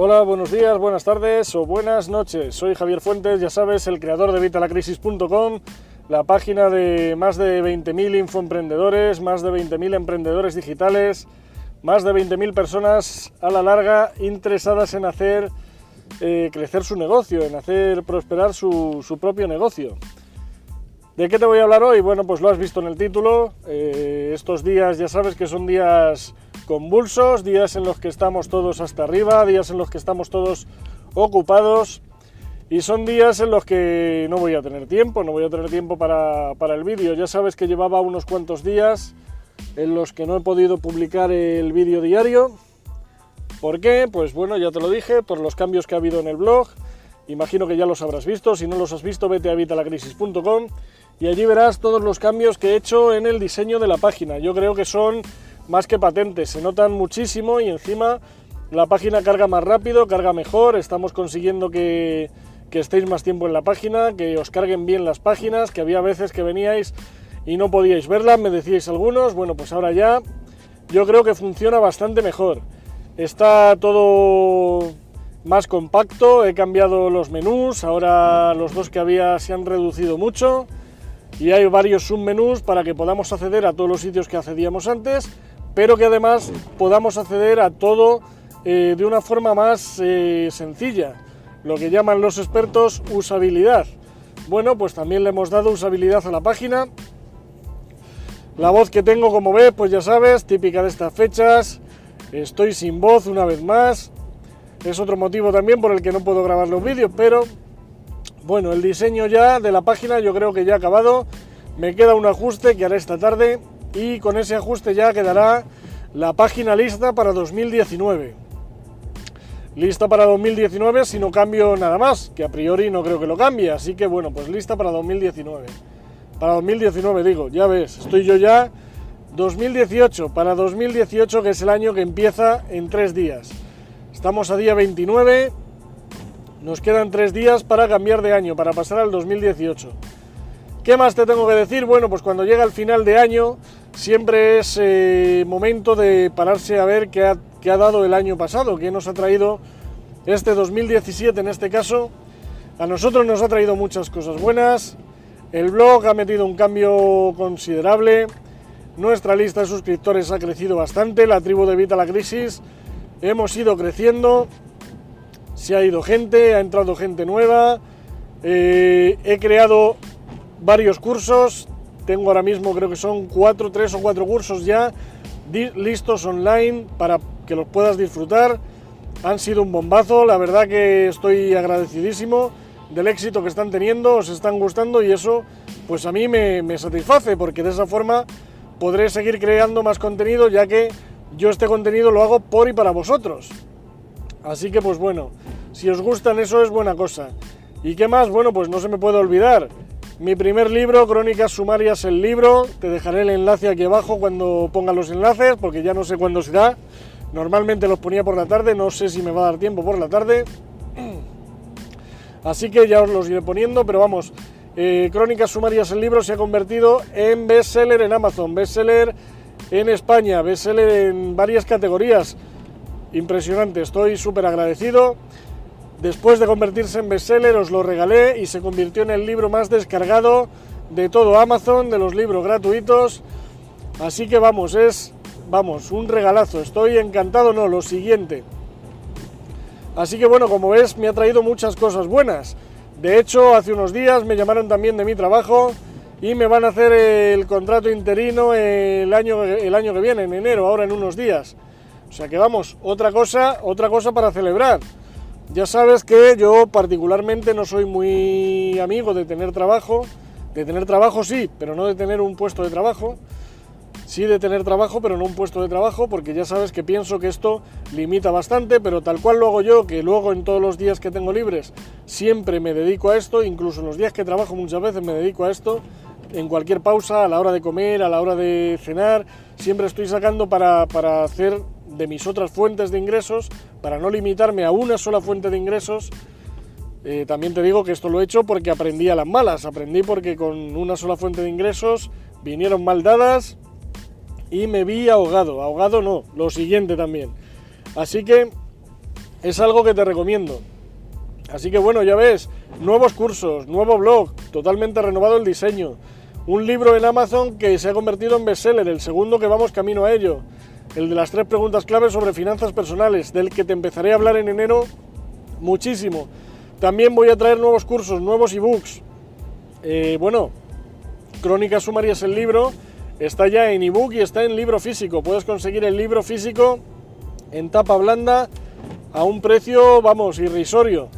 Hola, buenos días, buenas tardes o buenas noches. Soy Javier Fuentes, ya sabes, el creador de Vitalacrisis.com, la página de más de 20.000 infoemprendedores, más de 20.000 emprendedores digitales, más de 20.000 personas a la larga interesadas en hacer eh, crecer su negocio, en hacer prosperar su, propio negocio. ¿De qué te voy a hablar hoy? Bueno, pues lo has visto en el título. Eh, estos días ya sabes que son días convulsos, días en los que estamos todos hasta arriba, días en los que estamos todos ocupados y son días en los que no voy a tener tiempo, no voy a tener tiempo para, el vídeo. Ya sabes que llevaba unos cuantos días en los que no he podido publicar el vídeo diario. ¿Por qué? Pues bueno, ya te lo dije, por los cambios que ha habido en el blog. Imagino que ya los habrás visto, si no los has visto vete a vitalacrisis.com y allí verás todos los cambios que he hecho en el diseño de la página. Yo creo que son más que patentes, se notan muchísimo y encima la página carga más rápido, carga mejor, estamos consiguiendo que, estéis más tiempo en la página, que os carguen bien las páginas, que había veces que veníais y no podíais verlas, me decíais algunos, bueno pues ahora ya yo creo que funciona bastante mejor. Está todo más compacto, he cambiado los menús, ahora los dos que había se han reducido mucho y hay varios submenús para que podamos acceder a todos los sitios que accedíamos antes pero que además podamos acceder a todo eh, de una forma más eh, sencilla, lo que llaman los expertos usabilidad. Bueno, pues también le hemos dado usabilidad a la página. La voz que tengo, como ves, pues ya sabes, típica de estas fechas. Estoy sin voz una vez más. Es otro motivo también por el que no puedo grabar los vídeos, pero bueno, el diseño ya de la página yo creo que ya ha acabado. Me queda un ajuste que haré esta tarde y con ese ajuste ya quedará la página lista para 2019. Lista para 2019 si no cambio nada más, que a priori no creo que lo cambie, así que bueno, pues lista para 2019. Para 2019 digo, ya ves, estoy yo ya 2018, para 2018 que es el año que empieza en tres días. Estamos a día 29, nos quedan tres días para cambiar de año, para pasar al 2018. ¿Qué más te tengo que decir? Bueno, pues cuando llega el final de año, siempre es eh, momento de pararse a ver qué ha, dado el año pasado, qué nos ha traído este 2017 en este caso. A nosotros nos ha traído muchas cosas buenas, el blog ha metido un cambio considerable, nuestra lista de suscriptores ha crecido bastante, la tribu de Vita la Crisis, hemos ido creciendo, se ha ido gente, ha entrado gente nueva, eh, he creado varios cursos, tengo ahora mismo creo que son cuatro, tres o cuatro cursos ya listos online para que los puedas disfrutar. Han sido un bombazo, la verdad que estoy agradecidísimo del éxito que están teniendo, os están gustando y eso pues a mí me, satisface porque de esa forma podré seguir creando más contenido ya que yo este contenido lo hago por y para vosotros. Así que pues bueno, si os gustan eso es buena cosa. ¿Y qué más? Bueno, pues no se me puede olvidar mi primer libro, Crónicas Sumarias, el libro. Te dejaré el enlace aquí abajo cuando ponga los enlaces, porque ya no sé cuándo será. Normalmente los ponía por la tarde, no sé si me va a dar tiempo por la tarde. Así que ya os los iré poniendo, pero vamos, eh, Crónicas Sumarias, el libro se ha convertido en bestseller en Amazon, bestseller en España, bestseller en varias categorías. Impresionante, estoy súper agradecido. Después de convertirse en bestseller os lo regalé y se convirtió en el libro más descargado de todo Amazon, de los libros gratuitos. Así que vamos, es, vamos, un regalazo. Estoy encantado, no, lo siguiente. Así que bueno, como ves, me ha traído muchas cosas buenas. De hecho, hace unos días me llamaron también de mi trabajo y me van a hacer el contrato interino el año, el año que viene, en enero, ahora en unos días. O sea que vamos, otra cosa, otra cosa para celebrar. Ya sabes que yo particularmente no soy muy amigo de tener trabajo, de tener trabajo sí, pero no de tener un puesto de trabajo. Sí de tener trabajo, pero no un puesto de trabajo, porque ya sabes que pienso que esto limita bastante, pero tal cual lo hago yo, que luego en todos los días que tengo libres siempre me dedico a esto, incluso en los días que trabajo muchas veces me dedico a esto, en cualquier pausa, a la hora de comer, a la hora de cenar, siempre estoy sacando para, para hacer de mis otras fuentes de ingresos, para no limitarme a una sola fuente de ingresos. Eh, también te digo que esto lo he hecho porque aprendí a las malas, aprendí porque con una sola fuente de ingresos vinieron mal dadas y me vi ahogado. Ahogado no, lo siguiente también. Así que es algo que te recomiendo. Así que bueno, ya ves, nuevos cursos, nuevo blog, totalmente renovado el diseño, un libro en Amazon que se ha convertido en bestseller, el segundo que vamos camino a ello, el de las tres preguntas claves sobre finanzas personales, del que te empezaré a hablar en enero muchísimo. También voy a traer nuevos cursos, nuevos ebooks. Eh, bueno, Crónicas Sumarias el libro está ya en ebook y está en libro físico. Puedes conseguir el libro físico en tapa blanda a un precio, vamos, irrisorio.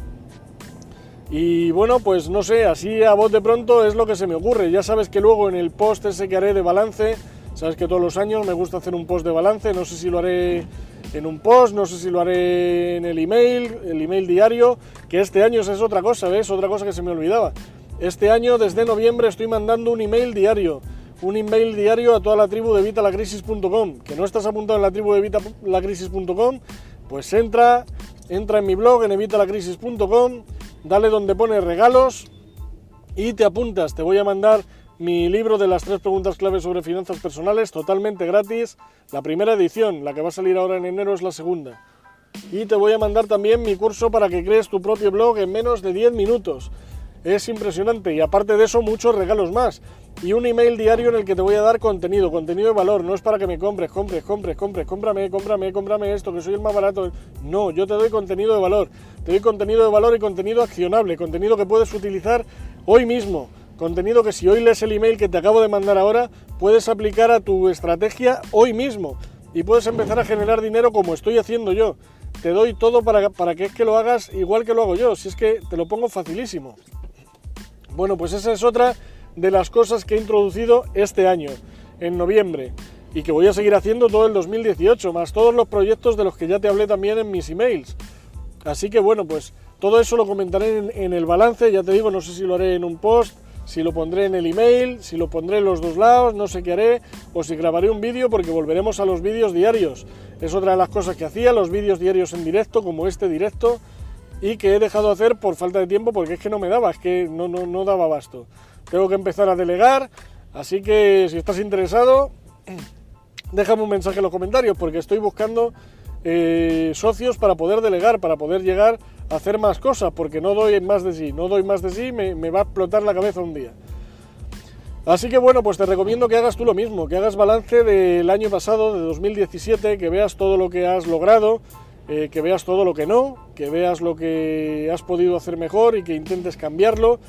Y bueno, pues no sé, así a voz de pronto es lo que se me ocurre. Ya sabes que luego en el post ese que haré de balance, sabes que todos los años me gusta hacer un post de balance, no sé si lo haré en un post, no sé si lo haré en el email, el email diario, que este año es otra cosa, ¿ves? Otra cosa que se me olvidaba. Este año, desde noviembre, estoy mandando un email diario, un email diario a toda la tribu de vitalacrisis.com, que no estás apuntado en la tribu de vitalacrisis.com, pues entra, entra en mi blog en evitalacrisis.com dale donde pone regalos y te apuntas. Te voy a mandar mi libro de las tres preguntas claves sobre finanzas personales totalmente gratis. La primera edición, la que va a salir ahora en enero, es la segunda. Y te voy a mandar también mi curso para que crees tu propio blog en menos de 10 minutos. Es impresionante y aparte de eso muchos regalos más. Y un email diario en el que te voy a dar contenido, contenido de valor. No es para que me compres, compres, compres, compres, cómprame, cómprame, cómprame esto, que soy el más barato. No, yo te doy contenido de valor. Te doy contenido de valor y contenido accionable, contenido que puedes utilizar hoy mismo. Contenido que si hoy lees el email que te acabo de mandar ahora, puedes aplicar a tu estrategia hoy mismo. Y puedes empezar a generar dinero como estoy haciendo yo. Te doy todo para, para que es que lo hagas igual que lo hago yo. Si es que te lo pongo facilísimo. Bueno, pues esa es otra de las cosas que he introducido este año, en noviembre, y que voy a seguir haciendo todo el 2018, más todos los proyectos de los que ya te hablé también en mis emails. Así que bueno, pues todo eso lo comentaré en, el balance, ya te digo, no sé si lo haré en un post, si lo pondré en el email, si lo pondré en los dos lados, no sé qué haré, o si grabaré un vídeo porque volveremos a los vídeos diarios. Es otra de las cosas que hacía, los vídeos diarios en directo, como este directo, y que he dejado de hacer por falta de tiempo porque es que no me daba, es que no, no, no daba abasto. Tengo que empezar a delegar, así que si estás interesado, déjame un mensaje en los comentarios porque estoy buscando eh, socios para poder delegar, para poder llegar hacer más cosas, porque no doy más de sí, no doy más de sí, me, me va a explotar la cabeza un día. Así que bueno, pues te recomiendo que hagas tú lo mismo, que hagas balance del año pasado, de 2017, que veas todo lo que has logrado, eh, que veas todo lo que no, que veas lo que has podido hacer mejor y que intentes cambiarlo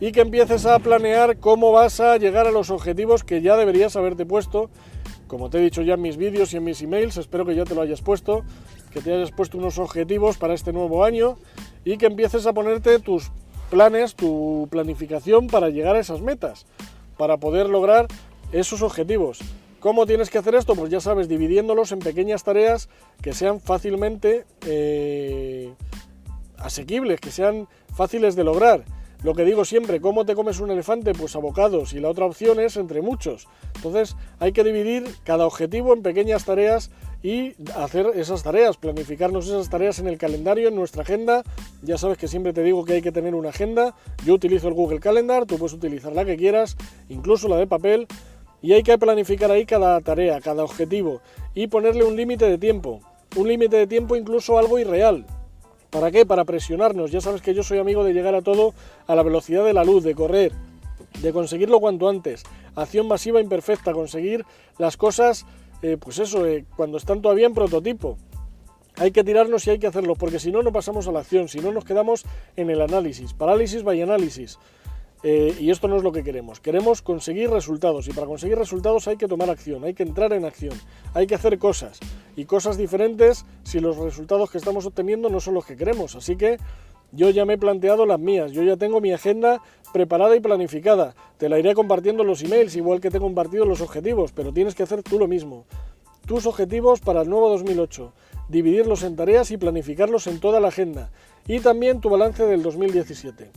y que empieces a planear cómo vas a llegar a los objetivos que ya deberías haberte puesto. Como te he dicho ya en mis vídeos y en mis emails, espero que ya te lo hayas puesto, que te hayas puesto unos objetivos para este nuevo año y que empieces a ponerte tus planes, tu planificación para llegar a esas metas, para poder lograr esos objetivos. ¿Cómo tienes que hacer esto? Pues ya sabes, dividiéndolos en pequeñas tareas que sean fácilmente eh, asequibles, que sean fáciles de lograr. Lo que digo siempre, ¿cómo te comes un elefante? Pues abocados y la otra opción es entre muchos. Entonces hay que dividir cada objetivo en pequeñas tareas y hacer esas tareas, planificarnos esas tareas en el calendario, en nuestra agenda. Ya sabes que siempre te digo que hay que tener una agenda. Yo utilizo el Google Calendar, tú puedes utilizar la que quieras, incluso la de papel, y hay que planificar ahí cada tarea, cada objetivo y ponerle un límite de tiempo. Un límite de tiempo incluso algo irreal. ¿Para qué? Para presionarnos. Ya sabes que yo soy amigo de llegar a todo a la velocidad de la luz, de correr, de conseguirlo cuanto antes. Acción masiva imperfecta, conseguir las cosas, eh, pues eso, eh, cuando están todavía en prototipo. Hay que tirarnos y hay que hacerlo, porque si no, no pasamos a la acción, si no, nos quedamos en el análisis. Parálisis by análisis. Eh, y esto no es lo que queremos. Queremos conseguir resultados y para conseguir resultados hay que tomar acción, hay que entrar en acción, hay que hacer cosas y cosas diferentes si los resultados que estamos obteniendo no son los que queremos. Así que yo ya me he planteado las mías, yo ya tengo mi agenda preparada y planificada. Te la iré compartiendo en los emails, igual que te he compartido los objetivos, pero tienes que hacer tú lo mismo. Tus objetivos para el nuevo 2008, dividirlos en tareas y planificarlos en toda la agenda. Y también tu balance del 2017.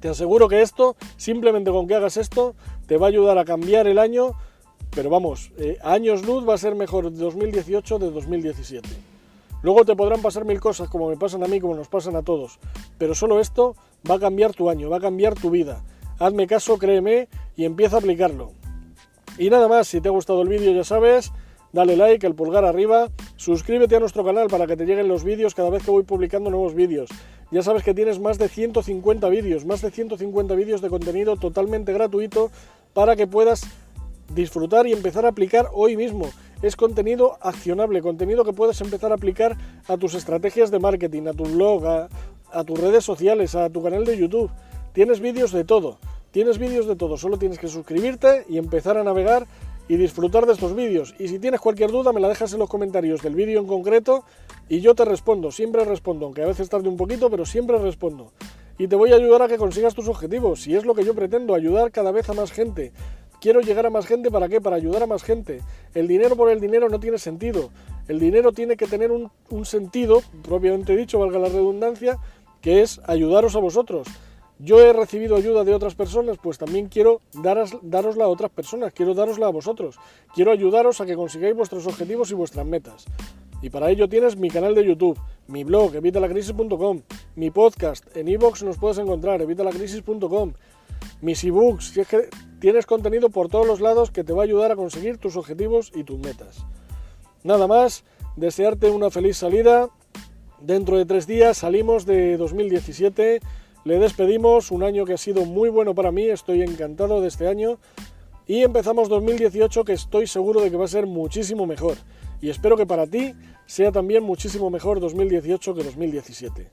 Te aseguro que esto, simplemente con que hagas esto, te va a ayudar a cambiar el año, pero vamos, eh, años luz va a ser mejor 2018 de 2017. Luego te podrán pasar mil cosas como me pasan a mí, como nos pasan a todos, pero solo esto va a cambiar tu año, va a cambiar tu vida. Hazme caso, créeme y empieza a aplicarlo. Y nada más, si te ha gustado el vídeo ya sabes, dale like, el pulgar arriba, Suscríbete a nuestro canal para que te lleguen los vídeos cada vez que voy publicando nuevos vídeos. Ya sabes que tienes más de 150 vídeos, más de 150 vídeos de contenido totalmente gratuito para que puedas disfrutar y empezar a aplicar hoy mismo. Es contenido accionable, contenido que puedes empezar a aplicar a tus estrategias de marketing, a tu blog, a, tus redes sociales, a tu canal de YouTube. Tienes vídeos de todo, tienes vídeos de todo, solo tienes que suscribirte y empezar a navegar y disfrutar de estos vídeos. Y si tienes cualquier duda me la dejas en los comentarios del vídeo en concreto y yo te respondo, siempre respondo, aunque a veces tarde un poquito, pero siempre respondo. Y te voy a ayudar a que consigas tus objetivos, si es lo que yo pretendo, ayudar cada vez a más gente. Quiero llegar a más gente, ¿para qué? Para ayudar a más gente. El dinero por el dinero no tiene sentido. El dinero tiene que tener un, sentido, propiamente dicho, valga la redundancia, que es ayudaros a vosotros. Yo he recibido ayuda de otras personas, pues también quiero daros, darosla a otras personas, quiero darosla a vosotros. Quiero ayudaros a que consigáis vuestros objetivos y vuestras metas. Y para ello tienes mi canal de YouTube, mi blog, evitalacrisis.com, mi podcast, en iVoox nos puedes encontrar, evitalacrisis.com, mis ebooks, si es que tienes contenido por todos los lados que te va a ayudar a conseguir tus objetivos y tus metas. Nada más, desearte una feliz salida. Dentro de tres días salimos de 2017 le despedimos, un año que ha sido muy bueno para mí, estoy encantado de este año. Y empezamos 2018 que estoy seguro de que va a ser muchísimo mejor. Y espero que para ti sea también muchísimo mejor 2018 que 2017.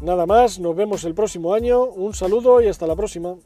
Nada más, nos vemos el próximo año, un saludo y hasta la próxima.